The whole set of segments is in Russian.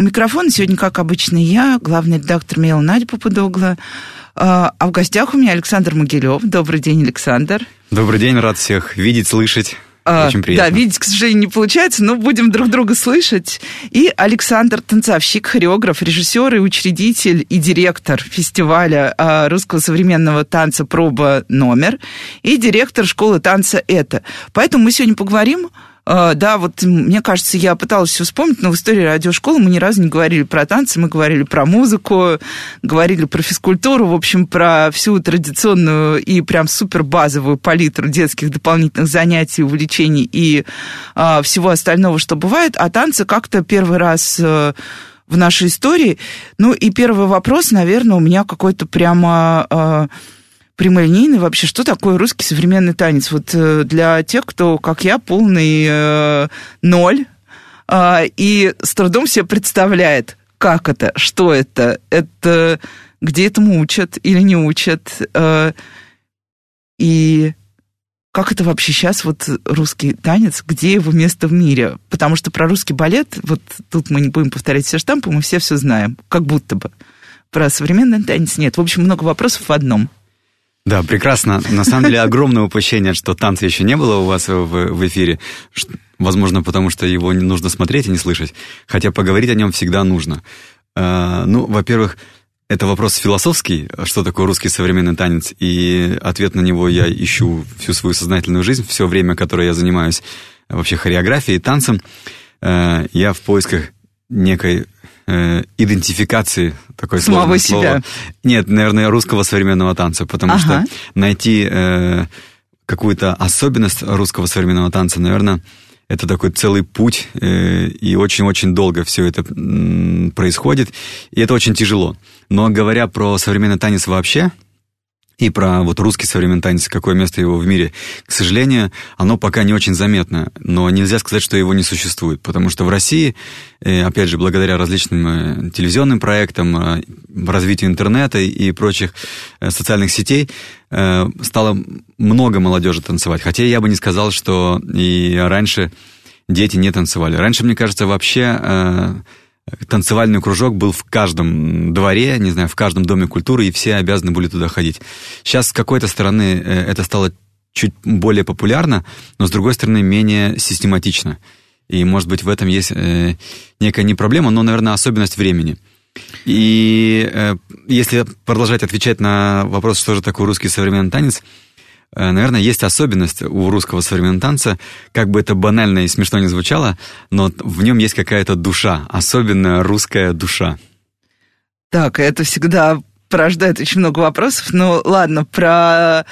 У микрофона сегодня, как обычно, я, главный редактор «Мел» Надя Попудогла. А, а в гостях у меня Александр Могилев. Добрый день, Александр. Добрый день, рад всех видеть, слышать. А, Очень приятно. Да, видеть, к сожалению, не получается, но будем друг друга слышать. И Александр Танцовщик, хореограф, режиссер и учредитель и директор фестиваля а, русского современного танца «Проба номер» и директор школы танца «Это». Поэтому мы сегодня поговорим да, вот мне кажется, я пыталась все вспомнить, но в истории радиошколы мы ни разу не говорили про танцы, мы говорили про музыку, говорили про физкультуру, в общем, про всю традиционную и прям супер базовую палитру детских дополнительных занятий, увлечений и а, всего остального, что бывает. А танцы как-то первый раз а, в нашей истории. Ну и первый вопрос, наверное, у меня какой-то прямо... А, прямолинейный вообще, что такое русский современный танец? Вот э, для тех, кто, как я, полный э, ноль э, и с трудом себе представляет, как это, что это, это где этому учат или не учат, э, и как это вообще сейчас вот русский танец, где его место в мире? Потому что про русский балет, вот тут мы не будем повторять все штампы, мы все все знаем, как будто бы. Про современный танец нет. В общем, много вопросов в одном – да, прекрасно. На самом деле огромное упущение, что танца еще не было у вас в, в эфире. Возможно, потому что его не нужно смотреть и не слышать. Хотя поговорить о нем всегда нужно. А, ну, во-первых, это вопрос философский, что такое русский современный танец, и ответ на него я ищу всю свою сознательную жизнь, все время, которое я занимаюсь вообще хореографией, танцем. А, я в поисках некой э, идентификации такой Самого себя. Слово. Нет, наверное, русского современного танца, потому ага. что найти э, какую-то особенность русского современного танца, наверное, это такой целый путь, э, и очень-очень долго все это э, происходит, и это очень тяжело. Но говоря про современный танец вообще, и про вот русский современный танец, какое место его в мире. К сожалению, оно пока не очень заметно, но нельзя сказать, что его не существует, потому что в России, э, опять же, благодаря различным э, телевизионным проектам, э, развитию интернета и прочих социальных сетей, стало много молодежи танцевать. Хотя я бы не сказал, что и раньше дети не танцевали. Раньше, мне кажется, вообще танцевальный кружок был в каждом дворе, не знаю, в каждом доме культуры, и все обязаны были туда ходить. Сейчас с какой-то стороны э, это стало чуть более популярно, но с другой стороны менее систематично. И, может быть, в этом есть э, некая не проблема, но, наверное, особенность времени. И э, если продолжать отвечать на вопрос, что же такое русский современный танец, наверное, есть особенность у русского современного танца, как бы это банально и смешно не звучало, но в нем есть какая-то душа, особенная русская душа. Так, это всегда порождает очень много вопросов. Ну, ладно, про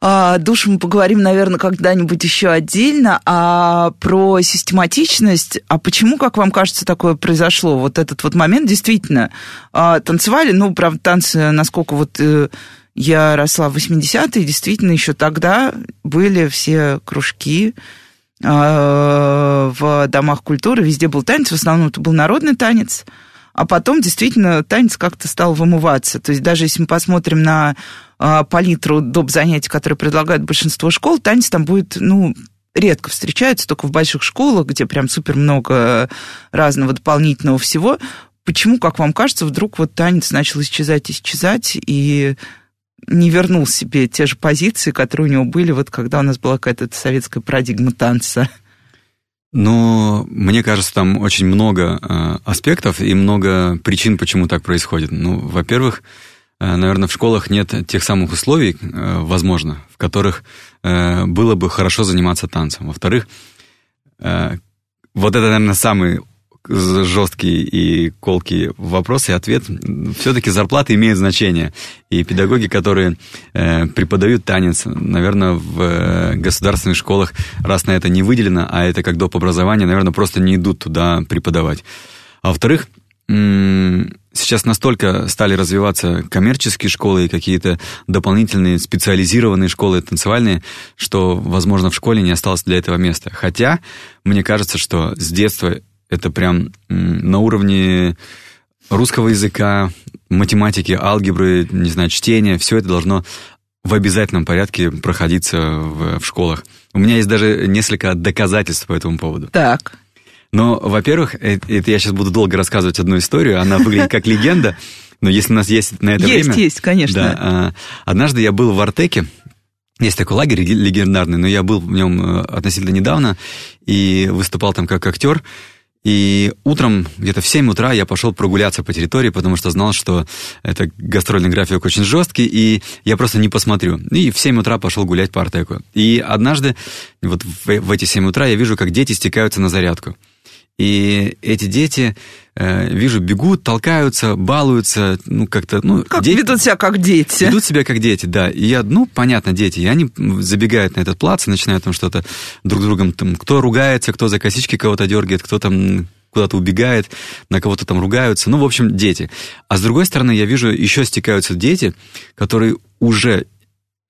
а, душу мы поговорим, наверное, когда-нибудь еще отдельно, а про систематичность, а почему, как вам кажется, такое произошло? Вот этот вот момент действительно а, танцевали, ну, правда, танцы, насколько вот э, я росла в 80-е, действительно, еще тогда были все кружки а, в домах культуры, везде был танец, в основном это был народный танец, а потом действительно танец как-то стал вымываться. То есть даже если мы посмотрим на а, палитру доп. занятий, которые предлагают большинство школ, танец там будет, ну, редко встречается, только в больших школах, где прям супер много разного дополнительного всего. Почему, как вам кажется, вдруг вот танец начал исчезать, исчезать, и не вернул себе те же позиции, которые у него были, вот когда у нас была какая-то советская парадигма танца. Но мне кажется, там очень много э, аспектов и много причин, почему так происходит. Ну, во-первых, э, наверное, в школах нет тех самых условий, э, возможно, в которых э, было бы хорошо заниматься танцем. Во-вторых, э, вот это, наверное, самый жесткий и колкий вопрос и ответ. Все-таки зарплата имеет значение. И педагоги, которые э, преподают танец, наверное, в э, государственных школах, раз на это не выделено, а это как доп. образование, наверное, просто не идут туда преподавать. А во-вторых, сейчас настолько стали развиваться коммерческие школы и какие-то дополнительные специализированные школы танцевальные, что, возможно, в школе не осталось для этого места. Хотя, мне кажется, что с детства это прям на уровне русского языка, математики, алгебры, не знаю, чтения, все это должно в обязательном порядке проходиться в, в школах. У меня есть даже несколько доказательств по этому поводу. Так. Но, во-первых, это, это я сейчас буду долго рассказывать одну историю, она выглядит как легенда, но если у нас есть на это есть, время... Есть, есть, конечно. Да, а, однажды я был в Артеке, есть такой лагерь легендарный, но я был в нем э, относительно недавно и выступал там как актер. И утром, где-то в 7 утра, я пошел прогуляться по территории, потому что знал, что это гастрольный график очень жесткий, и я просто не посмотрю. И в 7 утра пошел гулять по Артеку. И однажды, вот в, в эти 7 утра, я вижу, как дети стекаются на зарядку. И эти дети, э, вижу, бегут, толкаются, балуются, ну, как-то, ну... Как дети, ведут себя как дети. Ведут себя как дети, да. И я, ну, понятно, дети. И они забегают на этот плац и начинают там что-то друг с другом, там, кто ругается, кто за косички кого-то дергает, кто там куда-то убегает, на кого-то там ругаются. Ну, в общем, дети. А с другой стороны, я вижу, еще стекаются дети, которые уже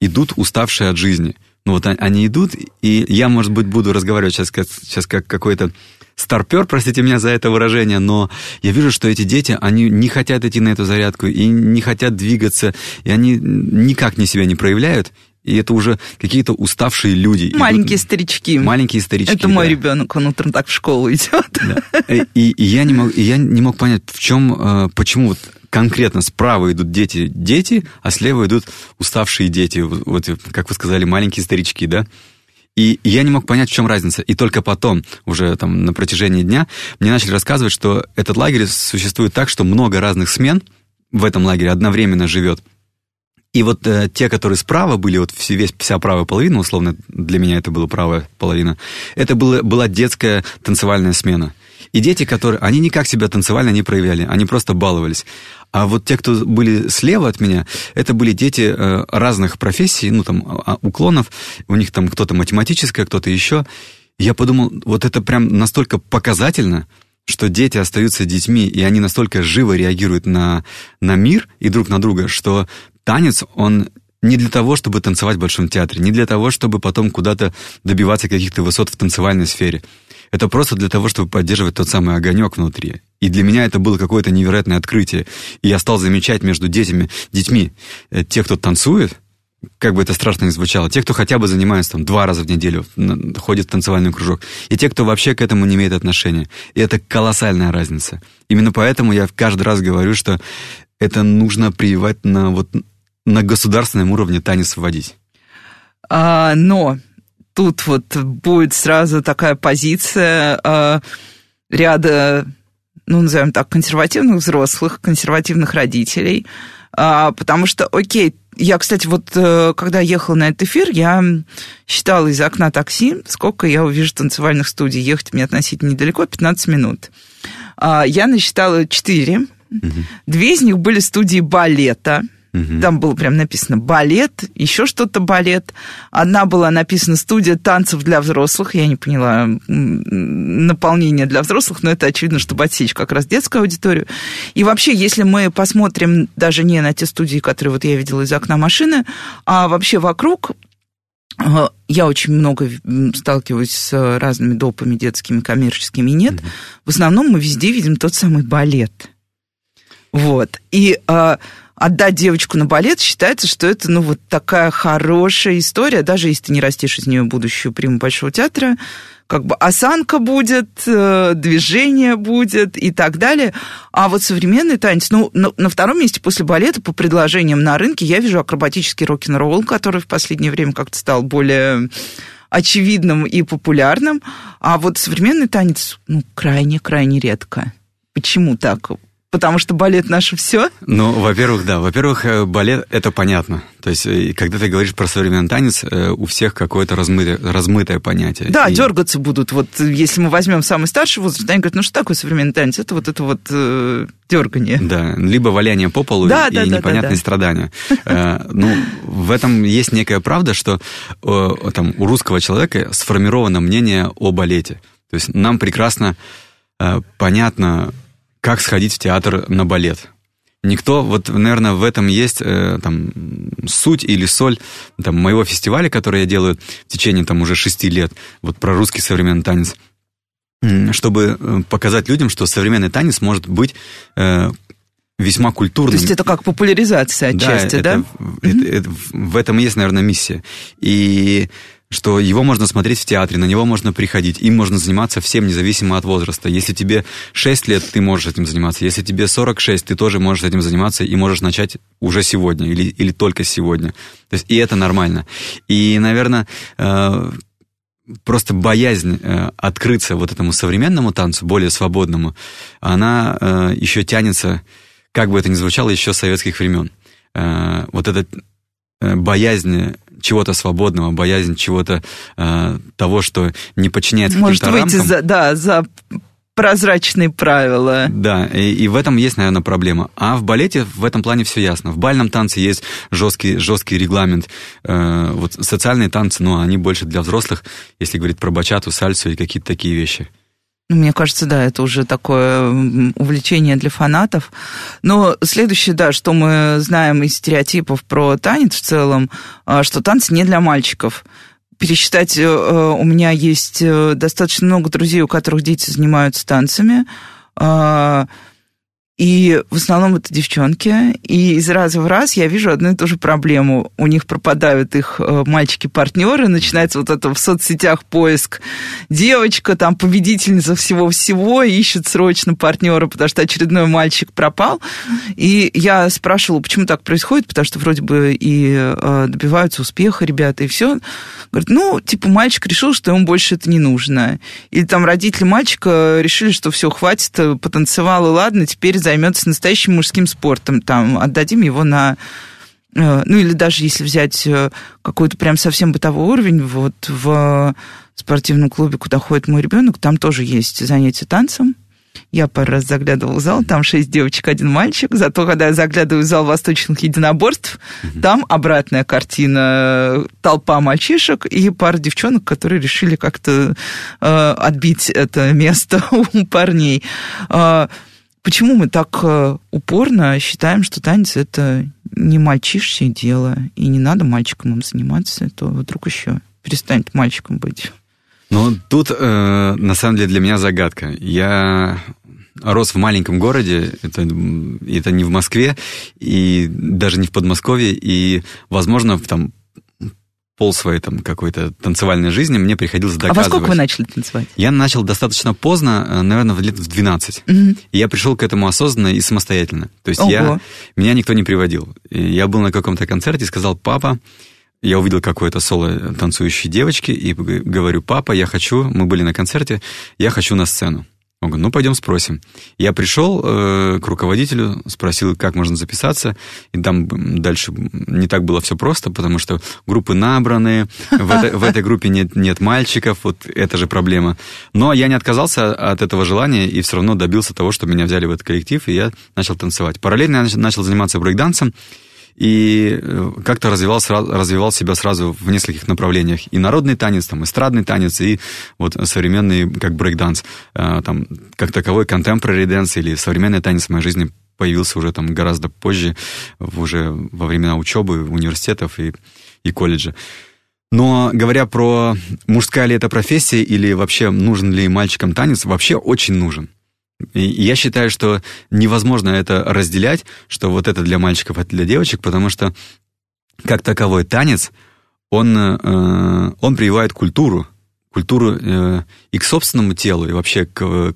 идут уставшие от жизни. Ну, вот они идут, и я, может быть, буду разговаривать сейчас, сейчас как какой-то старпер, простите меня за это выражение, но я вижу, что эти дети, они не хотят идти на эту зарядку и не хотят двигаться, и они никак не себя не проявляют, и это уже какие-то уставшие люди. Маленькие идут, старички. Маленькие старички. Это мой да. ребенок, он утром так в школу идет. Да. И, и, я не мог, и я не мог понять, в чем, э, почему вот конкретно справа идут дети, дети, а слева идут уставшие дети, вот как вы сказали, маленькие старички, да? И я не мог понять, в чем разница. И только потом, уже там на протяжении дня, мне начали рассказывать, что этот лагерь существует так, что много разных смен в этом лагере одновременно живет. И вот э, те, которые справа были, вот весь, вся правая половина, условно, для меня это была правая половина, это было, была детская танцевальная смена. И дети, которые, они никак себя танцевально не проявляли, они просто баловались. А вот те, кто были слева от меня, это были дети э, разных профессий, ну, там, а, а, уклонов. У них там кто-то математическое, кто-то еще. Я подумал, вот это прям настолько показательно, что дети остаются детьми, и они настолько живо реагируют на, на мир и друг на друга, что танец, он не для того, чтобы танцевать в Большом театре, не для того, чтобы потом куда-то добиваться каких-то высот в танцевальной сфере. Это просто для того, чтобы поддерживать тот самый огонек внутри. И для меня это было какое-то невероятное открытие. И я стал замечать между детьми, детьми, э, те, кто танцует, как бы это страшно ни звучало, те, кто хотя бы занимается там два раза в неделю, ходит в танцевальный кружок, и те, кто вообще к этому не имеет отношения. И это колоссальная разница. Именно поэтому я каждый раз говорю, что это нужно прививать на, вот, на государственном уровне танец вводить. А, но тут вот будет сразу такая позиция э, ряда, ну, назовем так, консервативных взрослых, консервативных родителей, э, потому что, окей, я, кстати, вот э, когда ехала на этот эфир, я считала из окна такси, сколько я увижу танцевальных студий. Ехать мне относительно недалеко, 15 минут. Э, я насчитала 4. Угу. Две из них были студии балета – Угу. Там было прям написано балет, еще что-то балет. Одна была написана студия танцев для взрослых. Я не поняла наполнение для взрослых, но это очевидно, чтобы отсечь как раз детскую аудиторию. И вообще, если мы посмотрим даже не на те студии, которые вот я видела из окна машины, а вообще вокруг, э, я очень много сталкиваюсь с разными допами детскими, коммерческими, нет. mm В основном мы везде видим тот самый балет. Вот. И а, отдать девочку на балет, считается, что это, ну, вот такая хорошая история, даже если ты не растишь из нее будущую приму Большого театра, как бы осанка будет, э, движение будет и так далее. А вот современный танец, ну, на, на втором месте после балета по предложениям на рынке я вижу акробатический рок-н-ролл, который в последнее время как-то стал более очевидным и популярным. А вот современный танец, ну, крайне-крайне редко. Почему так? Потому что балет наше все? Ну, во-первых, да. Во-первых, э, балет это понятно. То есть, э, когда ты говоришь про современный танец, э, у всех какое-то размытое, размытое понятие. Да, и... дергаться будут. Вот если мы возьмем самый старший возраст, они говорят, ну что такое современный танец? Это вот это вот э, дергание. Да, либо валяние по полу да, и да, непонятные да, да. страдания. Ну, в этом есть некая правда, что там у русского человека сформировано мнение о балете. То есть нам прекрасно понятно как сходить в театр на балет. Никто, вот, наверное, в этом есть э, там, суть или соль там, моего фестиваля, который я делаю в течение там, уже шести лет, вот про русский современный танец, чтобы э, показать людям, что современный танец может быть э, весьма культурным. То есть это как популяризация отчасти, да? Это, да? Это, это, в этом есть, наверное, миссия. И что его можно смотреть в театре, на него можно приходить, им можно заниматься всем, независимо от возраста. Если тебе 6 лет, ты можешь этим заниматься. Если тебе 46, ты тоже можешь этим заниматься и можешь начать уже сегодня или, или только сегодня. То есть, и это нормально. И, наверное, э, просто боязнь э, открыться вот этому современному танцу, более свободному, она э, еще тянется, как бы это ни звучало, еще с советских времен. Вот эта боязнь чего-то свободного, боязнь чего-то э, того, что не подчиняется Может выйти за, да, за прозрачные правила. Да, и, и в этом есть, наверное, проблема. А в балете в этом плане все ясно. В бальном танце есть жесткий, жесткий регламент. Э, вот социальные танцы, ну, они больше для взрослых, если говорить про бачату, сальсу и какие-то такие вещи. Ну, мне кажется, да, это уже такое увлечение для фанатов. Но следующее, да, что мы знаем из стереотипов про танец в целом, а, что танцы не для мальчиков. Пересчитать, э, э, у меня есть э, достаточно много друзей, у которых дети занимаются танцами. И в основном это девчонки. И из раза в раз я вижу одну и ту же проблему. У них пропадают их э, мальчики-партнеры, начинается вот это в соцсетях поиск. Девочка, там, победительница всего-всего, ищет срочно партнера, потому что очередной мальчик пропал. И я спрашивала, почему так происходит, потому что вроде бы и э, добиваются успеха ребята, и все. Говорит, ну, типа, мальчик решил, что ему больше это не нужно. Или там родители мальчика решили, что все, хватит, э, потанцевал, и ладно, теперь займется настоящим мужским спортом, там, отдадим его на э, ну или даже если взять э, какой-то прям совсем бытовой уровень, вот в спортивном клубе, куда ходит мой ребенок, там тоже есть занятия танцем. Я пару раз заглядывал в зал, там шесть девочек, один мальчик. Зато, когда я заглядываю в зал восточных единоборств, mm там обратная картина. Толпа мальчишек и пара девчонок, которые решили как-то э, отбить это место у парней. Э, Почему мы так э, упорно считаем, что танец это не мальчишье дело, и не надо мальчикам им заниматься, то вдруг еще перестанет мальчиком быть? Ну, тут э, на самом деле для меня загадка. Я рос в маленьком городе, это, это не в Москве, и даже не в Подмосковье, и, возможно, там пол своей там какой-то танцевальной жизни мне приходилось доказывать. А во сколько вы начали танцевать? Я начал достаточно поздно, э, наверное, в лет в 12. Угу. И я пришел к этому осознанно и самостоятельно. То есть я, меня никто не приводил. Я был на каком-то концерте и сказал, папа, я увидел какое-то соло танцующей девочки и говорю, папа, я хочу, мы были на концерте, я хочу на сцену. Он говорит, ну, пойдем спросим. Я пришел э, к руководителю, спросил, как можно записаться, и там дальше не так было все просто, потому что группы набраны, в, это, в этой группе нет мальчиков, вот это же проблема. Но я не отказался от этого желания и все равно добился того, что меня взяли в этот коллектив, и я начал танцевать. Параллельно я начал заниматься брейкдансом, и э, как-то развивал, развивал себя сразу в нескольких направлениях. И народный танец, там, эстрадный танец, и вот современный, как брейкданс. Э, там, как таковой contemporary dance или современный танец в моей жизни появился уже там гораздо позже, уже во времена учебы, университетов и, и колледжа. Но говоря про мужская ли это профессия или вообще нужен ли мальчикам танец, вообще очень нужен. И я считаю, что невозможно это разделять, что вот это для мальчиков, это для девочек, потому что как таковой танец, он, э, он прививает культуру, культуру э, и к собственному телу, и вообще к,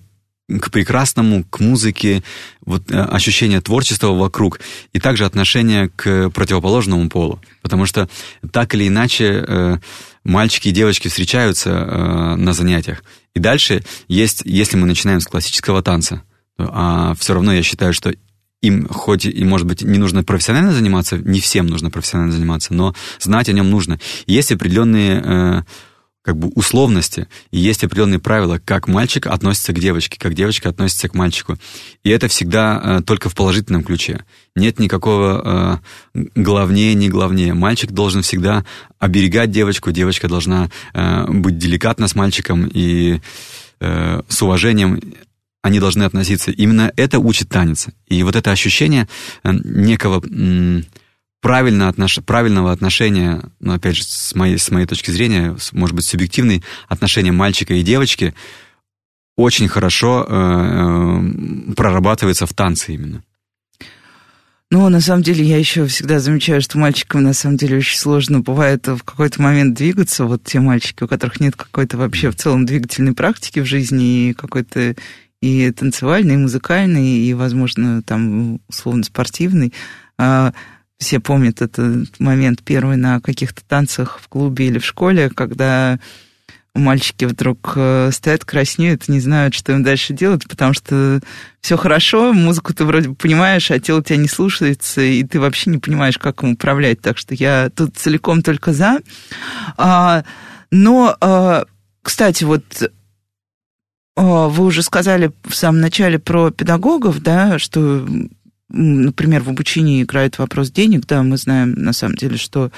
к прекрасному, к музыке, вот э, ощущение творчества вокруг, и также отношение к противоположному полу. Потому что так или иначе мальчики и девочки встречаются э, на занятиях. И дальше есть, если мы начинаем с классического танца, а все равно я считаю, что им хоть и, может быть, не нужно профессионально заниматься, не всем нужно профессионально заниматься, но знать о нем нужно. Есть определенные э, как бы условности, и есть определенные правила, как мальчик относится к девочке, как девочка относится к мальчику. И это всегда э, только в положительном ключе. Нет никакого э, главнее, не главнее. Мальчик должен всегда оберегать девочку, девочка должна э, быть деликатна с мальчиком и э, с уважением они должны относиться. Именно это учит танец. И вот это ощущение э, некого правильно отнош... правильного отношения, ну, опять же, с моей, с моей точки зрения, может быть, субъективной, отношения мальчика и девочки очень хорошо э, э, прорабатывается в танце именно. Ну, на самом деле, я еще всегда замечаю, что мальчикам на самом деле очень сложно бывает в какой-то момент двигаться. Вот те мальчики, у которых нет какой-то вообще в целом двигательной практики в жизни и какой-то и танцевальной, и музыкальной, и, возможно, там, условно, спортивной. Все помнят этот момент первый на каких-то танцах в клубе или в школе, когда мальчики вдруг э, стоят, краснеют, не знают, что им дальше делать, потому что все хорошо, музыку ты вроде бы понимаешь, а тело тебя не слушается, и ты вообще не понимаешь, как им управлять. Так что я тут целиком только за. А, но, а, кстати, вот а, вы уже сказали в самом начале про педагогов, да, что, например, в обучении играет вопрос денег, да, мы знаем на самом деле, что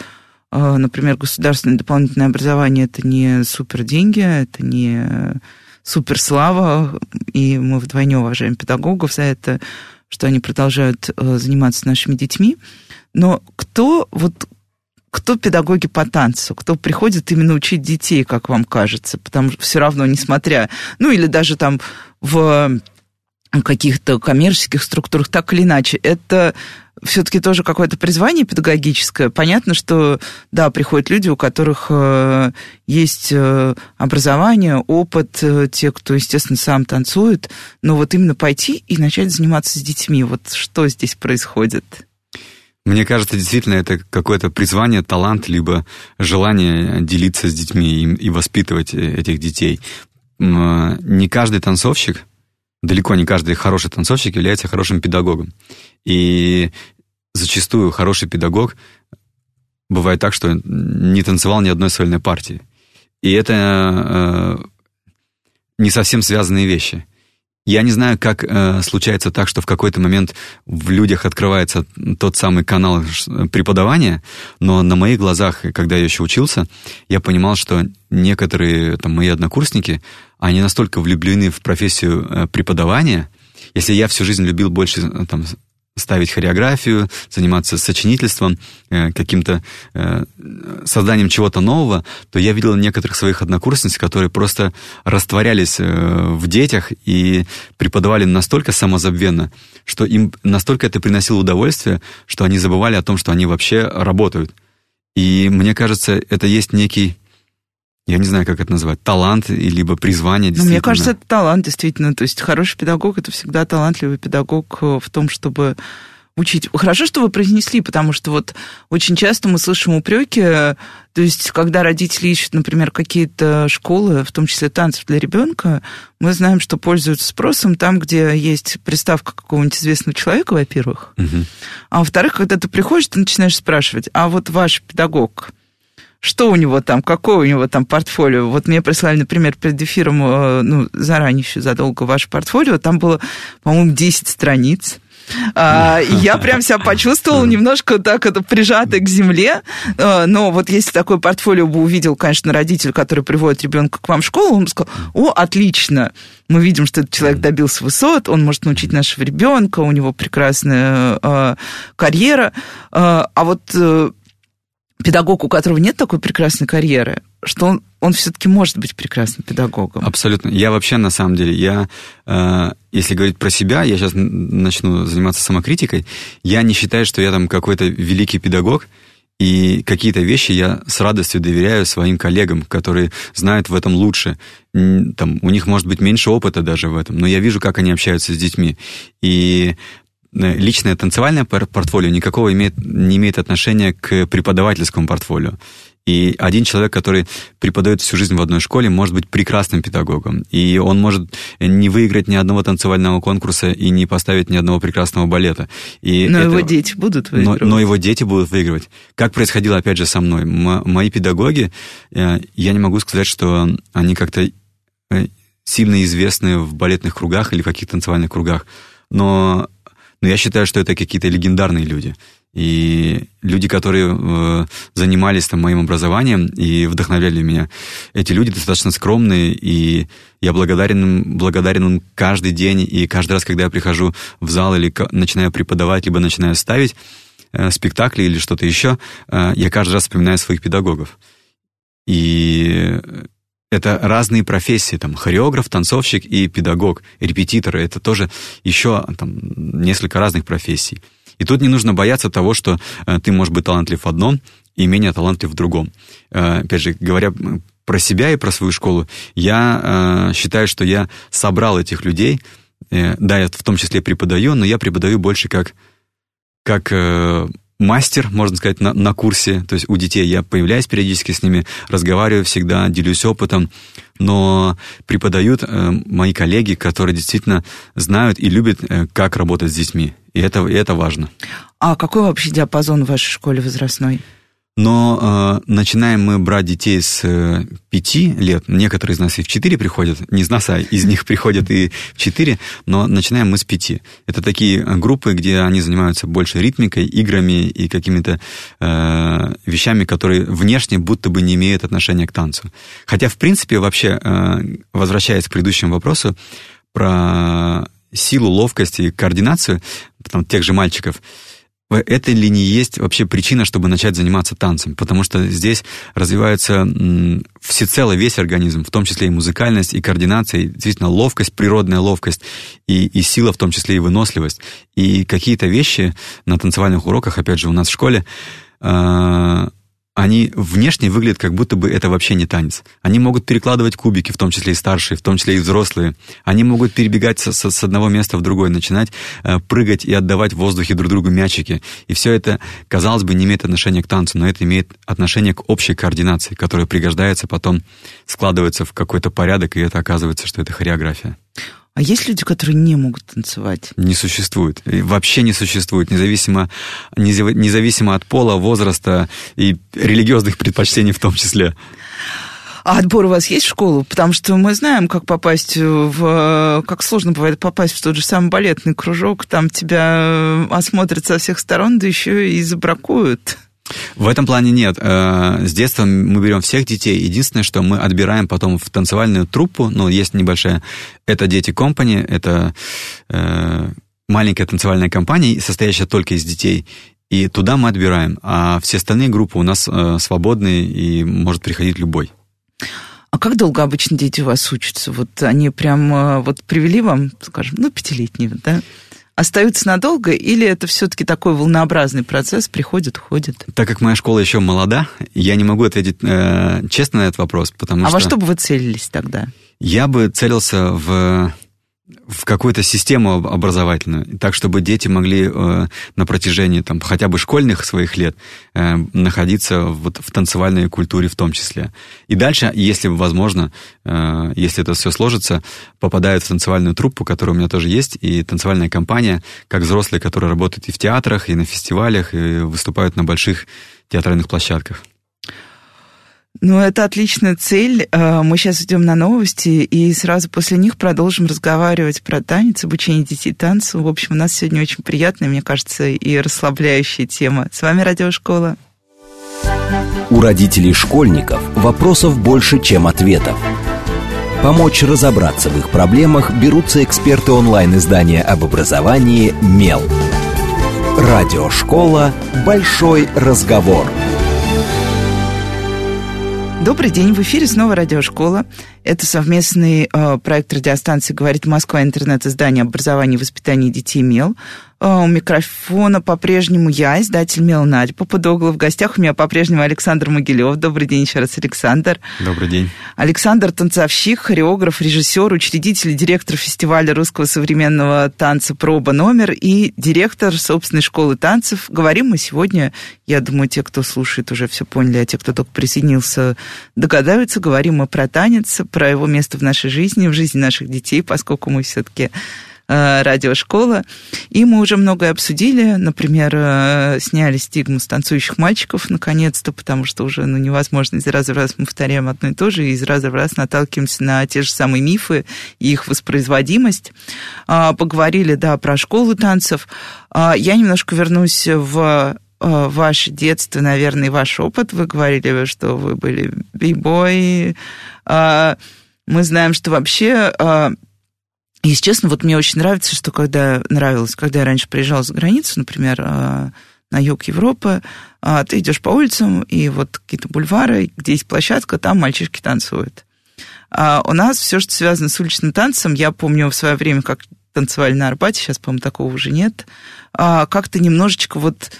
а, например, государственное дополнительное образование это не супер деньги, это не супер слава, и мы вдвойне уважаем педагогов за это, что они продолжают э, заниматься нашими детьми. Но кто вот кто педагоги по танцу, кто приходит именно учить детей, как вам кажется, потому что все равно, несмотря, ну или даже там в каких-то коммерческих структурах, так или иначе, это все-таки тоже какое-то призвание педагогическое. Понятно, что, да, приходят люди, у которых э, есть э, образование, опыт, э, те, кто, естественно, сам танцует, но вот именно пойти и начать заниматься с детьми, вот что здесь происходит? Мне кажется, действительно, это какое-то призвание, талант, либо желание делиться с детьми и, и воспитывать этих детей. Не каждый танцовщик, далеко не каждый хороший танцовщик является хорошим педагогом. И зачастую хороший педагог бывает так, что не танцевал ни одной сольной партии. И это э, не совсем связанные вещи. Я не знаю, как э, случается так, что в какой-то момент в людях открывается тот самый канал преподавания, но на моих глазах, когда я еще учился, я понимал, что некоторые там, мои однокурсники, они настолько влюблены в профессию э, преподавания, если я всю жизнь любил больше э, там, ставить хореографию, заниматься сочинительством, э, каким-то э, созданием чего-то нового, то я видел некоторых своих однокурсниц, которые просто растворялись э, в детях и преподавали настолько самозабвенно, что им настолько это приносило удовольствие, что они забывали о том, что они вообще работают. И мне кажется, это есть некий я не знаю, как это назвать, талант, либо призвание. Ну, мне кажется, это талант, действительно. То есть хороший педагог – это всегда талантливый педагог э, в том, чтобы учить. Хорошо, что вы произнесли, потому что вот очень часто мы слышим упреки, то есть когда родители ищут, например, какие-то школы, в том числе танцев для ребенка, мы знаем, что пользуются спросом там, где есть приставка какого-нибудь известного человека, во-первых, угу. а во-вторых, когда ты приходишь, ты начинаешь спрашивать, а вот ваш педагог, что у него там, какое у него там портфолио. Вот мне прислали, например, перед эфиром, э, ну, заранее еще задолго ваше портфолио, там было, по-моему, 10 страниц. А, я прям себя почувствовала немножко так это прижатой к земле. А, но вот если такое портфолио бы увидел, конечно, родитель, который приводит ребенка к вам в школу, он бы сказал, о, отлично, мы видим, что этот человек добился высот, он может научить нашего ребенка, у него прекрасная э, карьера. Э, а вот э, педагог, у которого нет такой прекрасной карьеры, что он, он все-таки может быть прекрасным педагогом. Абсолютно. Я вообще, на самом деле, я, э, если говорить про себя, я сейчас начну заниматься самокритикой, я не считаю, что я там какой-то великий педагог, и какие-то вещи я с радостью доверяю своим коллегам, которые знают в этом лучше. Там, у них может быть меньше опыта даже в этом, но я вижу, как они общаются с детьми. И личное танцевальное портфолио никакого имеет, не имеет отношения к преподавательскому портфолио. И один человек, который преподает всю жизнь в одной школе, может быть прекрасным педагогом. И он может не выиграть ни одного танцевального конкурса и не поставить ни одного прекрасного балета. И но это... его дети будут выигрывать. Но, но его дети будут выигрывать. Как происходило, опять же, со мной. М- мои педагоги, э, я не могу сказать, что они как-то э, сильно известны в балетных кругах или в каких-то танцевальных кругах. Но но я считаю, что это какие-то легендарные люди. И люди, которые э, занимались там моим образованием и вдохновляли меня, эти люди достаточно скромные, и я благодарен, благодарен им каждый день, и каждый раз, когда я прихожу в зал или начинаю преподавать, либо начинаю ставить э, спектакли или что-то еще, э, я каждый раз вспоминаю своих педагогов. И это разные профессии, там, хореограф, танцовщик и педагог, репетитор, это тоже еще там, несколько разных профессий. И тут не нужно бояться того, что э, ты можешь быть талантлив в одном и менее талантлив в другом. Э, опять же, говоря про себя и про свою школу, я э, считаю, что я собрал этих людей. Да, я в том числе преподаю, но я преподаю больше как, как мастер, можно сказать, на, на курсе. То есть у детей я появляюсь периодически с ними, разговариваю всегда, делюсь опытом. Но преподают э, мои коллеги, которые действительно знают и любят, э, как работать с детьми. И это, и это важно. А какой вообще диапазон в вашей школе возрастной? Но э, начинаем мы брать детей с э, 5 лет. Некоторые из нас и в 4 приходят. Не из нас, а из них приходят и в 4. Но начинаем мы с 5. Это такие группы, где они занимаются больше ритмикой, играми и какими-то э, вещами, которые внешне будто бы не имеют отношения к танцу. Хотя, в принципе, вообще, э, возвращаясь к предыдущему вопросу, про силу, ловкость и координацию там, тех же мальчиков – это ли не есть вообще причина, чтобы начать заниматься танцем? Потому что здесь развивается всецело весь организм, в том числе и музыкальность, и координация, и действительно ловкость, природная ловкость, и, и сила, в том числе и выносливость. И какие-то вещи на танцевальных уроках, опять же, у нас в школе, а, они внешне выглядят, как будто бы это вообще не танец. Они могут перекладывать кубики, в том числе и старшие, в том числе и взрослые. Они могут перебегать с, с одного места в другое, начинать э, прыгать и отдавать в воздухе друг другу мячики. И все это, казалось бы, не имеет отношения к танцу, но это имеет отношение к общей координации, которая пригождается потом, складывается в какой-то порядок, и это оказывается, что это хореография. А есть люди, которые не могут танцевать? Не существует. И вообще не существует, независимо, независимо от пола, возраста и религиозных предпочтений в том числе. А отбор у вас есть в школу? Потому что мы знаем, как попасть в... Как сложно бывает попасть в тот же самый балетный кружок. Там тебя осмотрят со всех сторон, да еще и забракуют. В этом плане нет. Э, с детства мы берем всех детей. Единственное, что мы отбираем потом в танцевальную труппу, ну, есть небольшая, это «Дети Компани», это э, маленькая танцевальная компания, состоящая только из детей. И туда мы отбираем. А все остальные группы у нас э, свободные, и может приходить любой. А как долго обычно дети у вас учатся? Вот они прям вот привели вам, скажем, ну, пятилетние, да? Остаются надолго, или это все-таки такой волнообразный процесс, приходит, уходит? Так как моя школа еще молода, я не могу ответить э, честно на этот вопрос, потому а что... А во что бы вы целились тогда? Я бы целился в в какую-то систему образовательную, так, чтобы дети могли э, на протяжении там, хотя бы школьных своих лет э, находиться вот, в танцевальной культуре в том числе. И дальше, если возможно, э, если это все сложится, попадают в танцевальную труппу, которая у меня тоже есть, и танцевальная компания, как взрослые, которые работают и в театрах, и на фестивалях, и выступают на больших театральных площадках. Ну, это отличная цель. Э, мы сейчас идем на новости, и сразу после них продолжим разговаривать про танец, обучение детей танцу. В общем, у нас сегодня очень приятная, мне кажется, и расслабляющая тема. С вами Радиошкола. У родителей школьников вопросов больше, чем ответов. Помочь разобраться в их проблемах берутся эксперты онлайн-издания об образовании «Мел». Радиошкола «Большой разговор». Добрый день, в эфире снова радиошкола. Это совместный э, проект радиостанции «Говорит Москва. Интернет. Издание образования и воспитания детей МЕЛ». Э, у микрофона по-прежнему я, издатель МЕЛ Надя Попудогла. В гостях у меня по-прежнему Александр Могилев. Добрый день еще раз, Александр. Добрый день. Александр – танцовщик, хореограф, режиссер, учредитель директор фестиваля русского современного танца «Проба номер» и директор собственной школы танцев. Говорим мы сегодня, я думаю, те, кто слушает, уже все поняли, а те, кто только присоединился, догадаются, говорим мы про танец, про его место в нашей жизни, в жизни наших детей, поскольку мы все-таки радиошкола. И мы уже многое обсудили. Например, э, сняли стигму с танцующих мальчиков наконец-то, потому что уже ну, невозможно из раза в раз мы повторяем одно и то же, и из раза в раз наталкиваемся на те же самые мифы и их воспроизводимость. А, поговорили, да, про школу танцев. А, я немножко вернусь в ваше детство, наверное, и ваш опыт. Вы говорили, что вы были бейбой. Мы знаем, что вообще если честно, вот мне очень нравится, что когда нравилось, когда я раньше приезжала за границу, например, на юг Европы, ты идешь по улицам, и вот какие-то бульвары, где есть площадка, там мальчишки танцуют. А у нас все, что связано с уличным танцем, я помню в свое время, как танцевали на Арбате, сейчас, по-моему, такого уже нет, а, как-то немножечко вот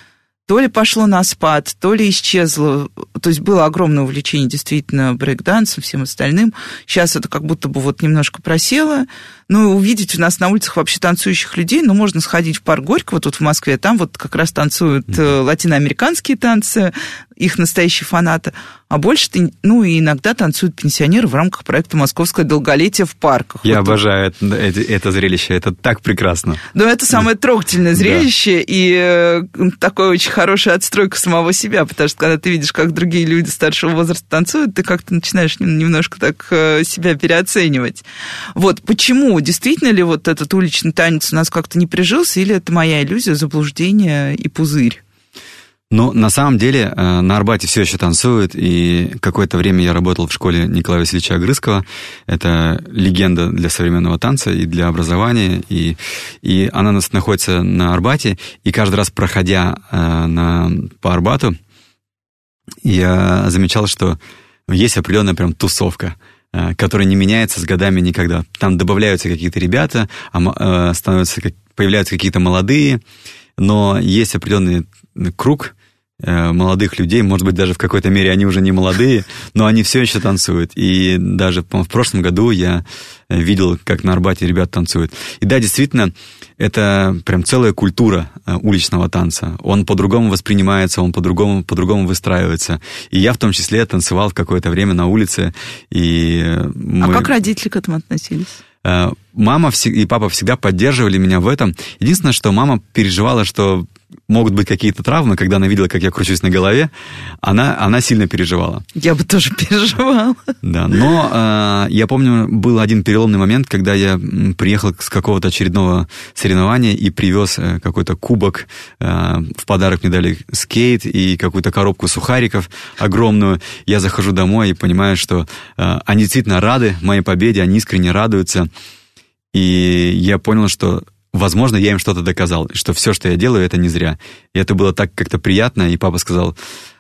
то ли пошло на спад, то ли исчезло. То есть было огромное увлечение действительно брейкдансом, всем остальным. Сейчас это как будто бы вот немножко просело. Ну, увидеть у нас на улицах вообще танцующих людей, ну, можно сходить в парк Горького тут в Москве, там вот как раз танцуют mm-hmm. латиноамериканские танцы, их настоящие фанаты, а больше, ну, и иногда танцуют пенсионеры в рамках проекта «Московское долголетие в парках». Я вот обожаю это, это, это зрелище, это так прекрасно. Ну, это самое трогательное зрелище, да. и э, очень хорошая отстройка самого себя, потому что когда ты видишь, как другие люди старшего возраста танцуют, ты как-то начинаешь немножко так э, себя переоценивать. Вот, почему? Действительно ли вот этот уличный танец у нас как-то не прижился, или это моя иллюзия, заблуждение и пузырь? Ну, на самом деле, э, на Арбате все еще танцуют, и какое-то время я работал в школе Николая Васильевича Огрызкова. Это легенда для современного танца и для образования, и, и она находится на Арбате, и каждый раз, проходя э, на, по Арбату, я замечал, что есть определенная прям тусовка э, которая не меняется с годами никогда. Там добавляются какие-то ребята, а, становятся, появляются какие-то молодые, но есть определенный круг, Э, молодых людей, может быть, даже в какой-то мере они уже не молодые, но они все еще танцуют. И даже в прошлом году я видел, как на Арбате ребят танцуют. И да, действительно, это прям целая культура э, уличного танца. Он по-другому воспринимается, он по-другому, по-другому выстраивается. И я в том числе танцевал в какое-то время на улице. И а мы... А как родители к этому относились? Э, мама и папа всегда поддерживали меня в этом. Единственное, что мама переживала, что могут быть какие-то травмы, когда она видела, как я кручусь на голове, она, она сильно переживала. Я бы тоже переживала. Да, но э, я помню, был один переломный момент, когда я приехал с какого-то очередного соревнования и привез э, какой-то кубок, э, в подарок мне дали скейт и какую-то коробку сухариков огромную. Я захожу домой и понимаю, что э, они действительно рады моей победе, они искренне радуются. И я понял, что возможно, я им что-то доказал, что все, что я делаю, это не зря. И это было так как-то приятно, и папа сказал,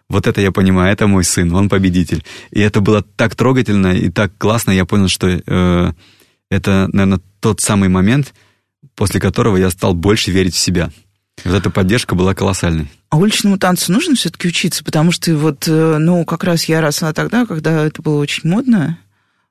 вот это я понимаю, это мой сын, он победитель. И это было так трогательно и так классно, я понял, что э, это, наверное, тот самый момент, после которого я стал больше верить в себя. Вот эта поддержка была колоссальной. А уличному танцу нужно все-таки учиться, потому что вот, э, ну, как раз я росла тогда, когда это было очень модно,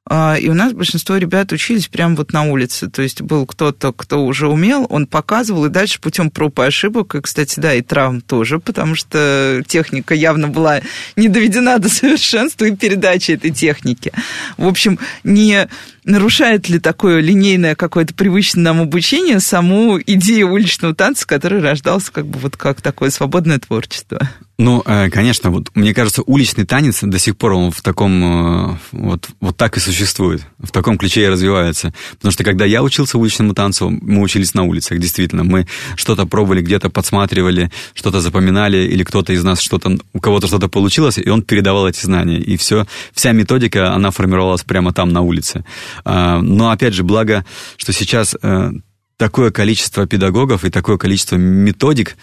и у нас большинство ребят учились прямо вот на улице. То есть был кто-то, кто уже умел, он показывал, и дальше путем проб и ошибок, и, кстати, да, и травм тоже, потому что техника явно была не доведена до совершенства и передачи этой техники. В общем, не нарушает ли такое линейное какое-то привычное нам обучение саму идею уличного танца, который рождался как бы вот как такое свободное творчество? Ну, э, конечно, вот мне кажется, уличный танец до сих пор он в таком, э, вот, вот так и существует, в таком ключе и развивается. Потому что когда я учился уличному танцу, мы учились на улицах, действительно. Мы что-то пробовали, где-то подсматривали, что-то запоминали, или кто-то из нас что-то, у кого-то что-то получилось, и он передавал эти знания. И все, вся методика, она формировалась прямо там, на улице. А, но, опять же, благо, что сейчас э, такое количество педагогов и такое количество методик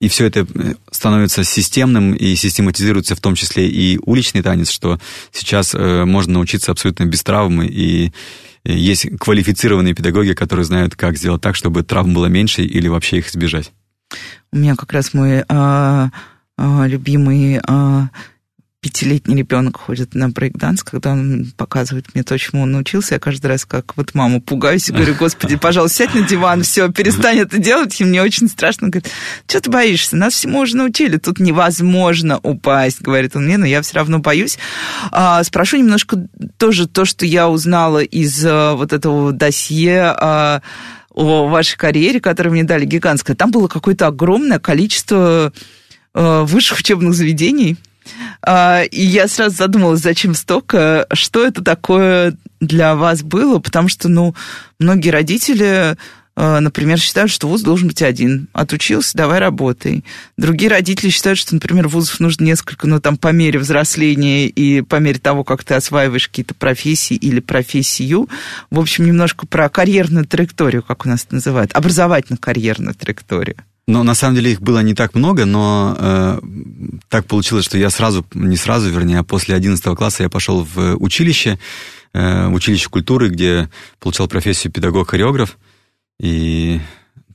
и все это э, становится системным и систематизируется в том числе и уличный танец, что сейчас э, можно научиться абсолютно без травмы, и э, есть квалифицированные педагоги, которые знают, как сделать так, чтобы травм было меньше или вообще их избежать. У меня как раз мой а, а, любимый а, пятилетний ребенок ходит на брейкданс, когда он показывает мне то, чему он научился, я каждый раз как вот маму пугаюсь и говорю, господи, пожалуйста, сядь на диван, все, перестань это делать, и мне очень страшно. Он говорит, что ты боишься? Нас всему уже научили, тут невозможно упасть, говорит он мне, но я все равно боюсь. А, спрошу немножко тоже то, что я узнала из а, вот этого досье а, о вашей карьере, которую мне дали гигантское. Там было какое-то огромное количество а, высших учебных заведений, и я сразу задумалась, зачем столько, что это такое для вас было, потому что, ну, многие родители Э, например, считают, что вуз должен быть один. Отучился, давай работай. Другие родители считают, что, например, вузов нужно несколько, но там по мере взросления и по мере того, как ты осваиваешь какие-то профессии или профессию. В общем, немножко про карьерную траекторию, как у нас это называют, образовательно-карьерную траекторию. Но на самом деле их было не так много, но э, так получилось, что я сразу, не сразу, вернее, а после 11 класса я пошел в училище, э, училище культуры, где получал профессию педагог-хореограф. И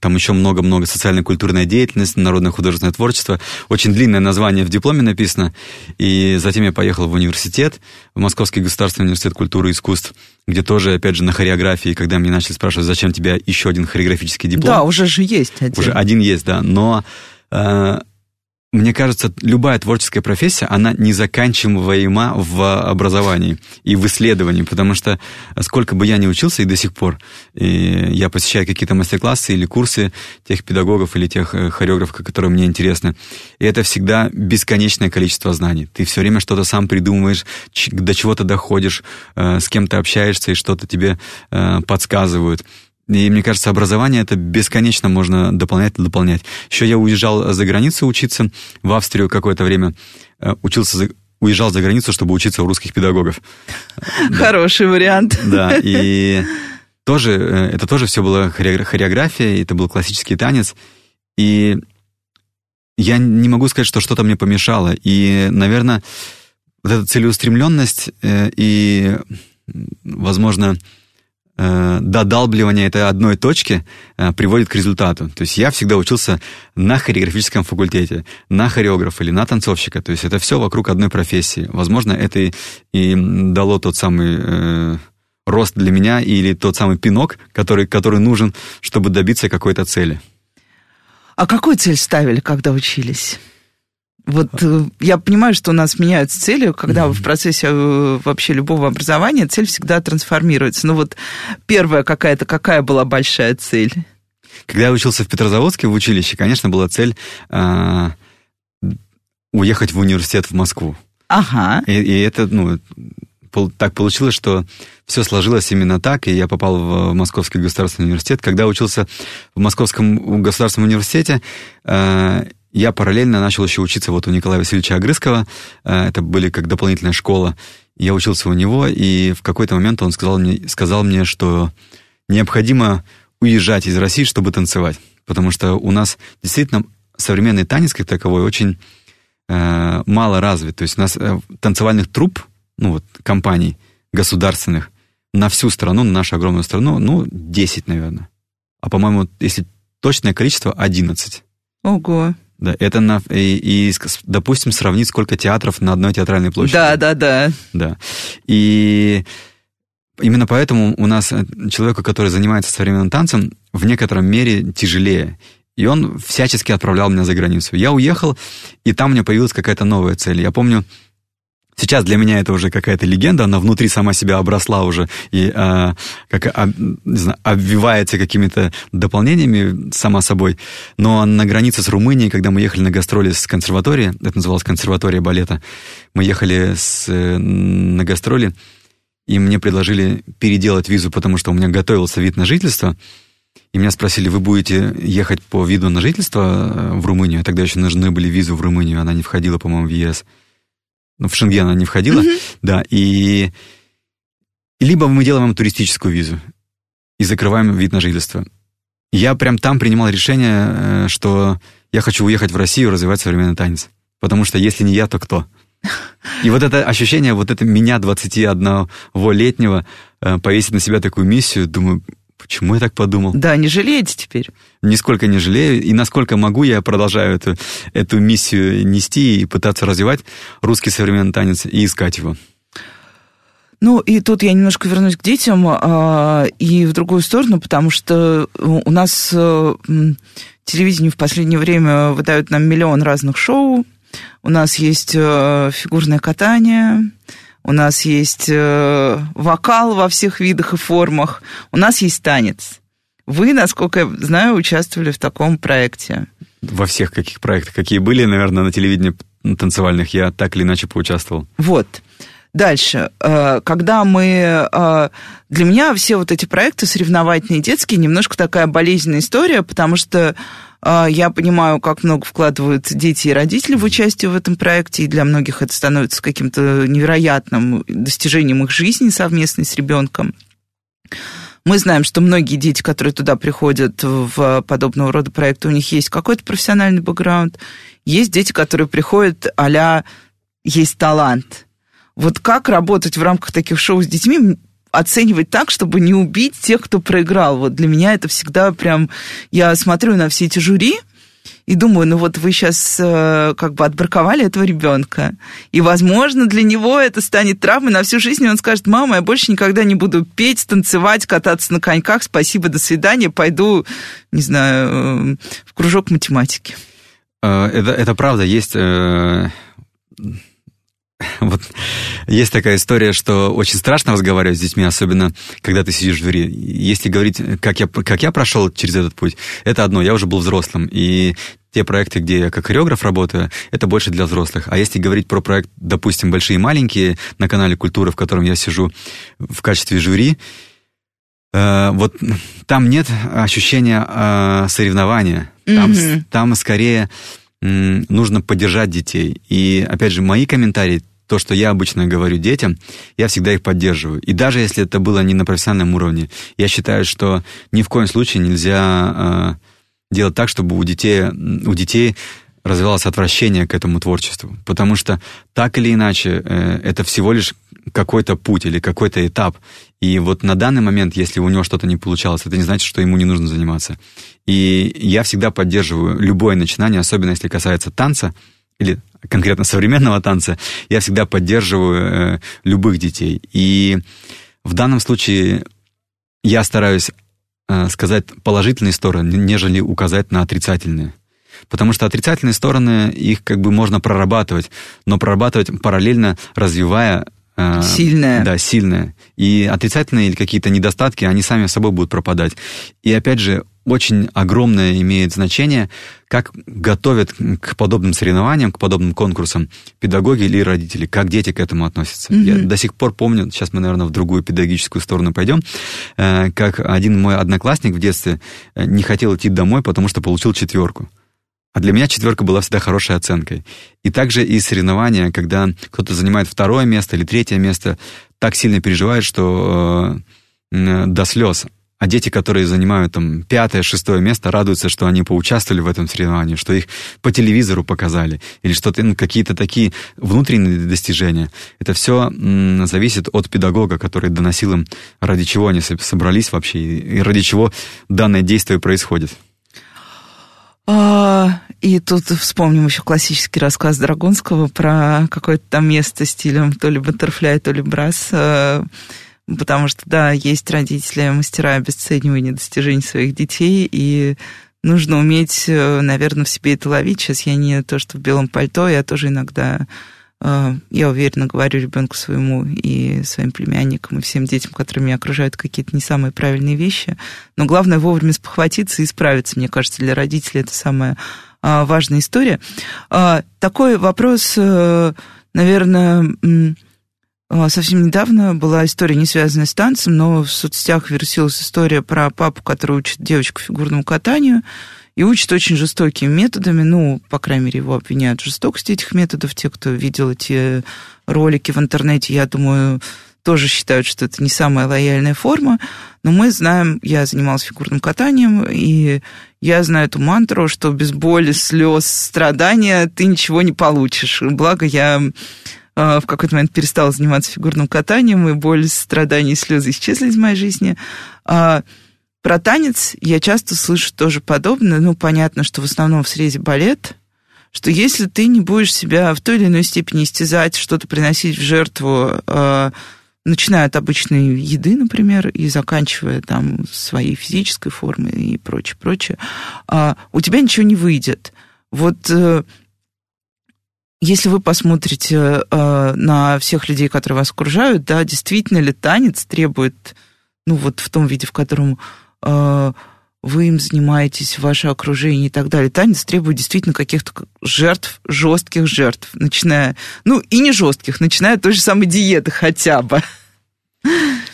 там еще много-много социальной культурной деятельности, народное художественное творчество. Очень длинное название в дипломе написано. И затем я поехал в университет, в Московский государственный университет культуры и искусств, где тоже, опять же, на хореографии, когда меня начали спрашивать, зачем тебе еще один хореографический диплом. Да, уже же есть один. Уже один есть, да. Но э, мне кажется, любая творческая профессия, она незаканчиваема в образовании и в исследовании, потому что сколько бы я ни учился и до сих пор, и я посещаю какие-то мастер-классы или курсы тех педагогов или тех э, хореографов, которые мне интересны, и это всегда бесконечное количество знаний. Ты все время что-то сам придумываешь, до чего-то доходишь, э, с кем-то общаешься, и что-то тебе э, подсказывают. И мне кажется, образование это бесконечно можно дополнять и дополнять. Еще я уезжал за границу учиться, в Австрию какое-то время э, учился за, уезжал за границу, чтобы учиться у русских педагогов. Хороший вариант. Да, и тоже, э, это тоже все было хореография, это был классический танец. И я не могу сказать, что что-то мне помешало. И, наверное, вот эта целеустремленность э, и, возможно, додалбливание этой одной точки э, приводит к результату. То есть я всегда учился на хореографическом факультете, на хореографа или на танцовщика. То есть это все вокруг одной профессии. Возможно, это и дало тот самый э, рост для меня или тот самый пинок, который, который нужен, чтобы добиться какой-то цели. А какую цель ставили, когда учились? Вот э, я понимаю, что у нас меняются цели, когда в процессе э, вообще любого образования цель всегда трансформируется. Ну вот первая какая-то, какая была большая цель? Когда я учился в Петрозаводске в училище, конечно, была цель э, уехать в университет в Москву. Ага. И, и это, ну, так получилось, что все сложилось именно так, и я попал в Московский государственный университет. Когда учился в Московском государственном университете, э, я параллельно начал еще учиться вот у Николая Васильевича Огрызкова. Э, это были как дополнительная школа. Я учился у него, и в какой-то момент он сказал мне, сказал мне, что необходимо уезжать из России, чтобы танцевать. Потому что у нас действительно современный танец как таковой очень э, мало развит. То есть у нас э, танцевальных труп, ну вот, компаний государственных на всю страну, на нашу огромную страну, ну, 10, наверное. А, по-моему, если точное количество, 11. Ого. Да, это на, и, и, допустим, сравнить, сколько театров на одной театральной площади. Да, да, да. Да. И именно поэтому у нас э, человеку, который занимается современным танцем, в некотором мере тяжелее. И он всячески отправлял меня за границу. Я уехал, и там у меня появилась какая-то новая цель. Я помню, Сейчас для меня это уже какая-то легенда, она внутри сама себя обросла уже и а, как, а, не знаю, обвивается какими-то дополнениями сама собой. Но на границе с Румынией, когда мы ехали на гастроли с консерватории, это называлось консерватория балета, мы ехали с, на гастроли, и мне предложили переделать визу, потому что у меня готовился вид на жительство. И меня спросили, вы будете ехать по виду на жительство э, в Румынию? Тогда еще нужны были визу в Румынию, она не входила, по-моему, в ЕС ну, в Шенген она не входила, mm-hmm. да, и либо мы делаем туристическую визу и закрываем вид на жительство. Я прям там принимал решение, э, что я хочу уехать в Россию развивать современный танец. Потому что если не я, то кто? И вот это ощущение, вот это меня, 21-летнего, э, повесить на себя такую миссию, думаю, Почему я так подумал? Да, не жалеете теперь? Нисколько не жалею. И насколько могу, я продолжаю эту, эту миссию нести и пытаться развивать русский современный танец и искать его. Ну, и тут я немножко вернусь к детям а, и в другую сторону, потому что у нас а, телевидение в последнее время выдают нам миллион разных шоу. У нас есть а, фигурное катание, у нас есть э, вокал во всех видах и формах, у нас есть танец. Вы, насколько я знаю, участвовали в таком проекте. Во всех каких проектах, какие были, наверное, на телевидении танцевальных, я так или иначе поучаствовал. Вот. Дальше, э, когда мы... Э, для меня все вот эти проекты соревновательные детские немножко такая болезненная история, потому что я понимаю, как много вкладывают дети и родители в участие в этом проекте, и для многих это становится каким-то невероятным достижением их жизни совместной с ребенком. Мы знаем, что многие дети, которые туда приходят в подобного рода проекты, у них есть какой-то профессиональный бэкграунд. Есть дети, которые приходят а есть талант – вот как работать в рамках таких шоу с детьми, оценивать так, чтобы не убить тех, кто проиграл. Вот для меня это всегда прям... Я смотрю на все эти жюри, и думаю, ну вот вы сейчас э, как бы отбраковали этого ребенка. И, возможно, для него это станет травмой на всю жизнь, и он скажет, мама, я больше никогда не буду петь, танцевать, кататься на коньках, спасибо, до свидания, пойду, не знаю, э, в кружок математики. Э, это, это правда, есть Вот есть такая история, что очень страшно разговаривать с детьми, особенно когда ты сидишь в жюри. Если говорить, как я, как я прошел через этот путь, это одно, я уже был взрослым. И те проекты, где я как хореограф работаю, это больше для взрослых. А если говорить про проект, допустим, «Большие и маленькие» на канале «Культура», в котором я сижу в качестве жюри, э, вот там нет ощущения э, соревнования. Там, mm-hmm. там скорее нужно поддержать детей. И, опять же, мои комментарии, то, что я обычно говорю детям, я всегда их поддерживаю. И даже если это было не на профессиональном уровне, я считаю, что ни в коем случае нельзя э, делать так, чтобы у детей, у детей развивалось отвращение к этому творчеству. Потому что так или иначе э, это всего лишь какой-то путь или какой-то этап. И вот на данный момент, если у него что-то не получалось, это не значит, что ему не нужно заниматься. И я всегда поддерживаю любое начинание, особенно если касается танца, или конкретно современного танца, я всегда поддерживаю э, любых детей. И в данном случае я стараюсь э, сказать положительные стороны, нежели указать на отрицательные. Потому что отрицательные стороны, их как бы можно прорабатывать, но прорабатывать параллельно, развивая сильная. Да, сильная. И отрицательные или какие-то недостатки, они сами собой будут пропадать. И опять же, очень огромное имеет значение, как готовят к подобным соревнованиям, к подобным конкурсам педагоги или родители, как дети к этому относятся. Mm-hmm. Я до сих пор помню, сейчас мы, наверное, в другую педагогическую сторону пойдем, э, как один мой одноклассник в детстве э, не хотел идти домой, потому что получил четверку. А для меня четверка была всегда хорошей оценкой. И также и соревнования, когда кто-то занимает второе место или третье место, так сильно переживает, что э, до слез. А дети, которые занимают там пятое, шестое место, радуются, что они поучаствовали в этом соревновании, что их по телевизору показали, или что-то, ну, какие-то такие внутренние достижения. Это все м, зависит от педагога, который доносил им, ради чего они собрались вообще, и ради чего данное действие происходит. А, и тут вспомним еще классический рассказ Драгунского про какое-то там место стилем то ли баттерфляй, то ли брас. А, потому что, да, есть родители, мастера обесценивания достижений своих детей, и нужно уметь, э, наверное, в себе это ловить. Сейчас я не то, что в белом пальто, я тоже иногда Э, я уверенно говорю ребенку своему и своим племянникам, и всем детям, которые меня окружают, какие-то не самые правильные вещи. Но главное вовремя спохватиться и исправиться. Мне кажется, для родителей это самая а, важная история. А, такой вопрос, э, наверное, а, совсем недавно была история, не связанная с танцем, но в соцсетях вирусилась история про папу, который учит девочку фигурному катанию и учат очень жестокими методами. Ну, по крайней мере, его обвиняют в жестокости этих методов. Те, кто видел эти ролики в интернете, я думаю, тоже считают, что это не самая лояльная форма. Но мы знаем, я занималась фигурным катанием, и я знаю эту мантру, что без боли, слез, страдания ты ничего не получишь. Благо, я э, в какой-то момент перестала заниматься фигурным катанием, и боль, страдания и слезы исчезли из моей жизни. Про танец я часто слышу тоже подобное. Ну, понятно, что в основном в срезе балет, что если ты не будешь себя в той или иной степени истязать, что-то приносить в жертву, э, начиная от обычной еды, например, и заканчивая там своей физической формой и прочее, прочее, э, у тебя ничего не выйдет. Вот э, если вы посмотрите э, на всех людей, которые вас окружают, да, действительно ли танец требует, ну вот в том виде, в котором вы им занимаетесь, ваше окружение и так далее. Танец требует действительно каких-то жертв, жестких жертв, начиная, ну и не жестких, начиная от той же самой диеты хотя бы.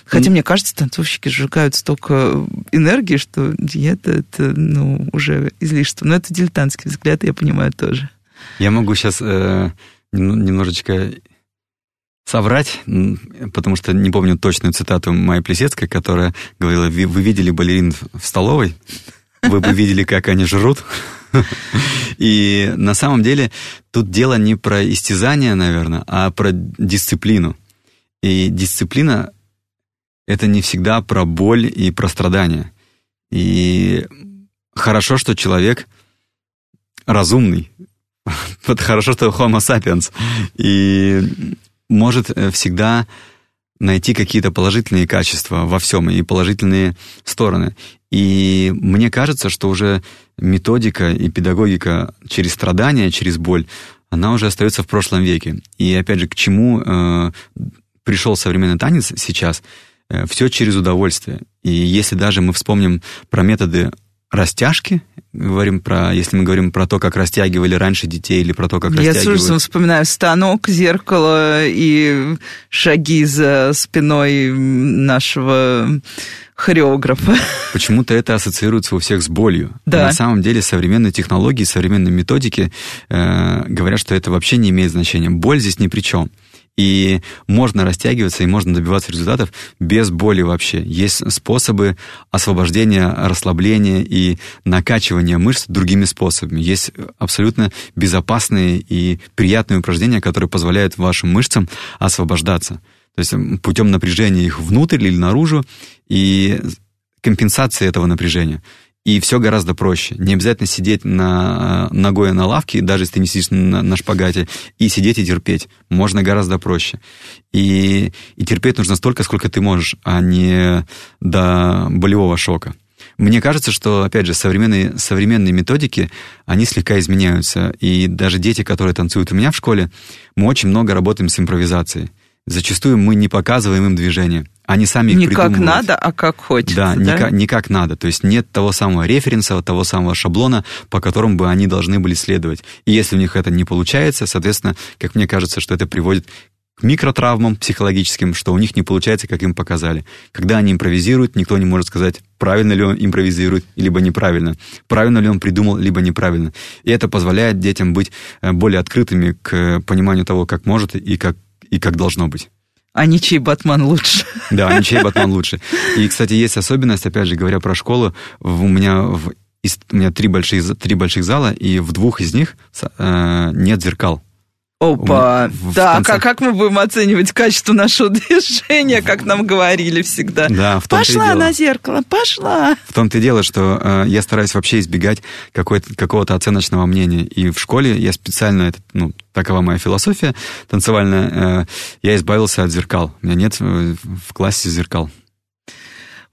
Хотя, мне кажется, танцовщики сжигают столько энергии, что диета это, ну, уже излишество. Но это дилетантский взгляд, я понимаю тоже. Я могу сейчас э, немножечко соврать, потому что не помню точную цитату Майи Плесецкой, которая говорила, вы видели балерин в столовой, вы бы видели, как они жрут. И на самом деле тут дело не про истязание, наверное, а про дисциплину. И дисциплина — это не всегда про боль и про страдания. И хорошо, что человек разумный. Вот хорошо, что Homo sapiens. И может э, всегда найти какие-то положительные качества во всем и положительные стороны. И мне кажется, что уже методика и педагогика через страдания, через боль, она уже остается в прошлом веке. И опять же, к чему э, пришел современный танец сейчас? Э, все через удовольствие. И если даже мы вспомним про методы растяжки, говорим про, если мы говорим про то, как растягивали раньше детей или про то, как Я растягивают... Я с ужасом вспоминаю станок, зеркало и шаги за спиной нашего хореографа. Почему-то это ассоциируется у всех с болью. Да. На самом деле современные технологии, современные методики э, говорят, что это вообще не имеет значения. Боль здесь ни при чем. И можно растягиваться, и можно добиваться результатов без боли вообще. Есть способы освобождения, расслабления и накачивания мышц другими способами. Есть абсолютно безопасные и приятные упражнения, которые позволяют вашим мышцам освобождаться. То есть путем напряжения их внутрь или наружу и компенсации этого напряжения. И все гораздо проще. Не обязательно сидеть на, э, ногой на лавке, даже если ты не сидишь на, на шпагате, и сидеть и терпеть. Можно гораздо проще. И, и терпеть нужно столько, сколько ты можешь, а не до болевого шока. Мне кажется, что, опять же, современные, современные методики, они слегка изменяются. И даже дети, которые танцуют у меня в школе, мы очень много работаем с импровизацией. Зачастую мы не показываем им движение. Они сами их не как надо, а как хочется. Да, да? Не, как, не как надо. То есть нет того самого референса, того самого шаблона, по которому бы они должны были следовать. И если у них это не получается, соответственно, как мне кажется, что это приводит к микротравмам психологическим, что у них не получается, как им показали. Когда они импровизируют, никто не может сказать, правильно ли он импровизирует, либо неправильно. Правильно ли он придумал, либо неправильно. И это позволяет детям быть э, более открытыми к пониманию того, как может и как, и как должно быть. А ничей Батман лучше. Да, ничей Батман лучше. И, кстати, есть особенность, опять же, говоря про школу, у меня в, у меня три, большие, три больших зала, и в двух из них э, нет зеркал. Опа, в, да, конце... как, как мы будем оценивать качество нашего движения, как нам говорили всегда? Да, в том пошла на зеркало, пошла. В том-то и дело, что э, я стараюсь вообще избегать какого-то оценочного мнения. И в школе я специально, это, ну, такова моя философия танцевальная, э, я избавился от зеркал. У меня нет в, в классе зеркал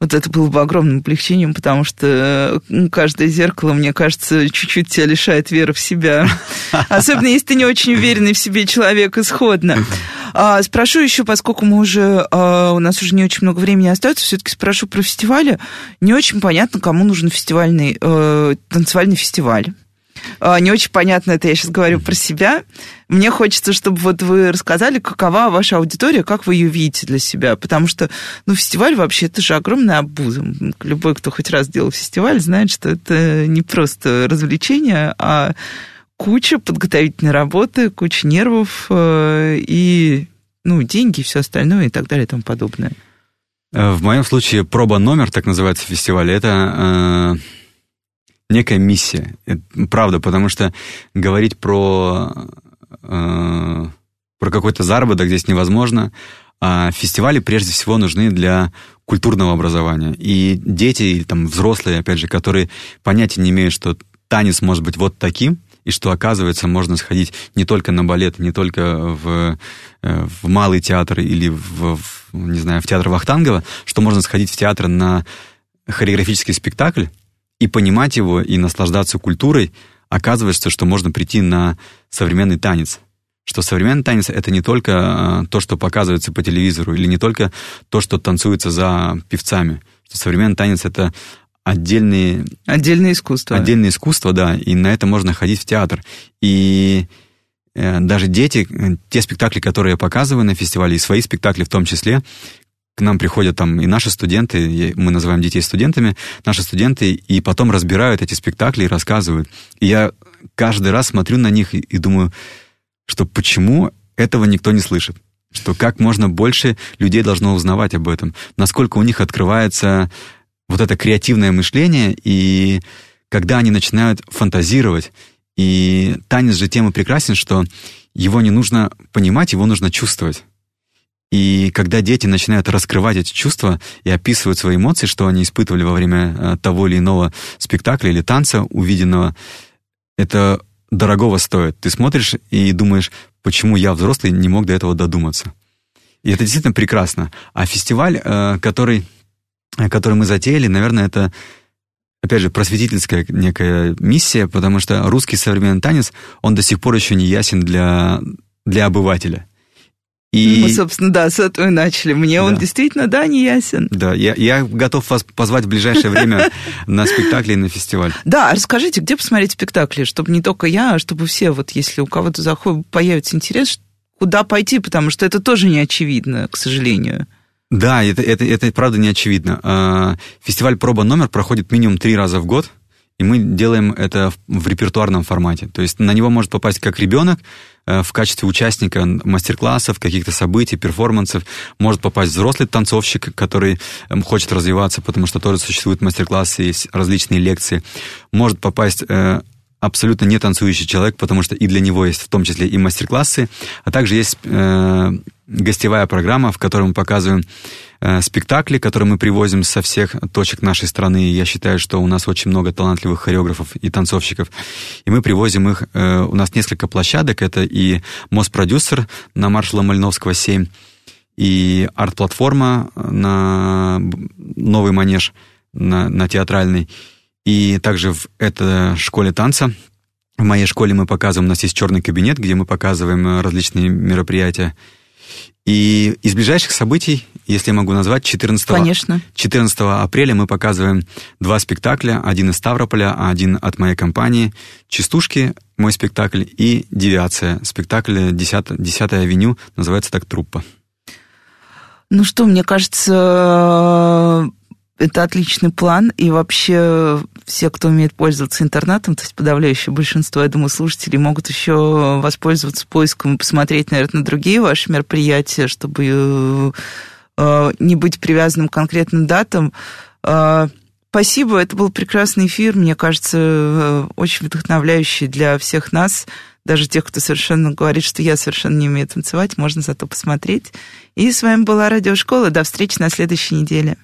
вот это было бы огромным облегчением, потому что каждое зеркало, мне кажется, чуть-чуть тебя лишает веры в себя. Особенно, если ты не очень уверенный в себе человек исходно. А, спрошу еще, поскольку мы уже, а, у нас уже не очень много времени остается, все-таки спрошу про фестивали. Не очень понятно, кому нужен фестивальный, э, танцевальный фестиваль. А, не очень понятно это, я сейчас говорю про себя. Мне хочется, чтобы вот вы рассказали, какова ваша аудитория, как вы ее видите для себя, потому что, ну, фестиваль вообще, это же огромная обуза. Любой, кто хоть раз делал фестиваль, знает, что это не просто развлечение, а куча подготовительной работы, куча нервов э, и, ну, деньги и все остальное и так далее и тому подобное. Э, в моем случае проба номер, так называется фестиваль, это э, некая миссия. Это правда, потому что говорить про, э, про какой-то заработок здесь невозможно. А фестивали прежде всего нужны для культурного образования. И дети, или там взрослые, опять же, которые понятия не имеют, что танец может быть вот таким, и что, оказывается, можно сходить не только на балет, не только в, э, в малый театр или в, в, не знаю, в театр Вахтангова, что можно сходить в театр на хореографический спектакль, и понимать его, и наслаждаться культурой, оказывается, что можно прийти на современный танец. Что современный танец — это не только э, то, что показывается по телевизору, или не только то, что танцуется за певцами. Что современный танец — это отдельные... Отдельное искусство. Отдельное искусство, да, и на это можно ходить в театр. И э, даже дети, э, те спектакли, которые я показываю на фестивале, и свои спектакли в том числе, к нам приходят там и наши студенты, мы называем детей студентами, наши студенты, и потом разбирают эти спектакли и рассказывают. И я каждый раз смотрю на них и, и думаю, что почему этого никто не слышит? Что как можно больше людей должно узнавать об этом? Насколько у них открывается вот это креативное мышление, и когда они начинают фантазировать, и танец же тема прекрасен, что его не нужно понимать, его нужно чувствовать. И когда дети начинают раскрывать эти чувства и описывать свои эмоции, что они испытывали во время э, того или иного спектакля или танца увиденного, это дорогого стоит. Ты смотришь и думаешь, почему я, взрослый, не мог до этого додуматься. И это действительно прекрасно. А фестиваль, э, который, который мы затеяли, наверное, это, опять же, просветительская некая миссия, потому что русский современный танец, он до сих пор еще не ясен для, для обывателя. И... Мы, собственно, да, с этого и начали. Мне да. он действительно, да, не ясен. Да, я, я готов вас позвать в ближайшее время на спектакли и на фестиваль. Да, расскажите, где посмотреть спектакли, чтобы не только я, а чтобы все, вот если у кого-то заходит, появится интерес, куда пойти, потому что это тоже не очевидно, к сожалению. Да, это, это, это правда не очевидно. А, фестиваль «Проба номер» проходит минимум три раза в год, и мы делаем это в, репертуарном формате. То есть на него может попасть как ребенок в качестве участника мастер-классов, каких-то событий, перформансов. Может попасть взрослый танцовщик, который э, хочет развиваться, потому что тоже существуют мастер-классы, есть различные лекции. Может попасть э, абсолютно не танцующий человек, потому что и для него есть в том числе и мастер-классы, а также есть э, гостевая программа, в которой мы показываем э, спектакли, которые мы привозим со всех точек нашей страны. Я считаю, что у нас очень много талантливых хореографов и танцовщиков. И мы привозим их... Э, у нас несколько площадок. Это и Мост-продюсер на маршала Мальновского 7, и арт-платформа на Новый Манеж, на, на театральный. И также в это школе танца. В моей школе мы показываем, у нас есть черный кабинет, где мы показываем э, различные мероприятия. И из ближайших событий, если я могу назвать, 14, Конечно. 14 апреля мы показываем два спектакля. Один из Ставрополя, а один от моей компании. «Частушки», мой спектакль, и «Девиация». Спектакль 10, 10 авеню, называется так «Труппа». Ну что, мне кажется, это отличный план, и вообще все, кто умеет пользоваться интернетом, то есть подавляющее большинство, я думаю, слушателей могут еще воспользоваться поиском и посмотреть, наверное, на другие ваши мероприятия, чтобы э, не быть привязанным к конкретным датам. Э, спасибо, это был прекрасный эфир, мне кажется, э, очень вдохновляющий для всех нас, даже тех, кто совершенно говорит, что я совершенно не умею танцевать, можно зато посмотреть. И с вами была Радиошкола. До встречи на следующей неделе.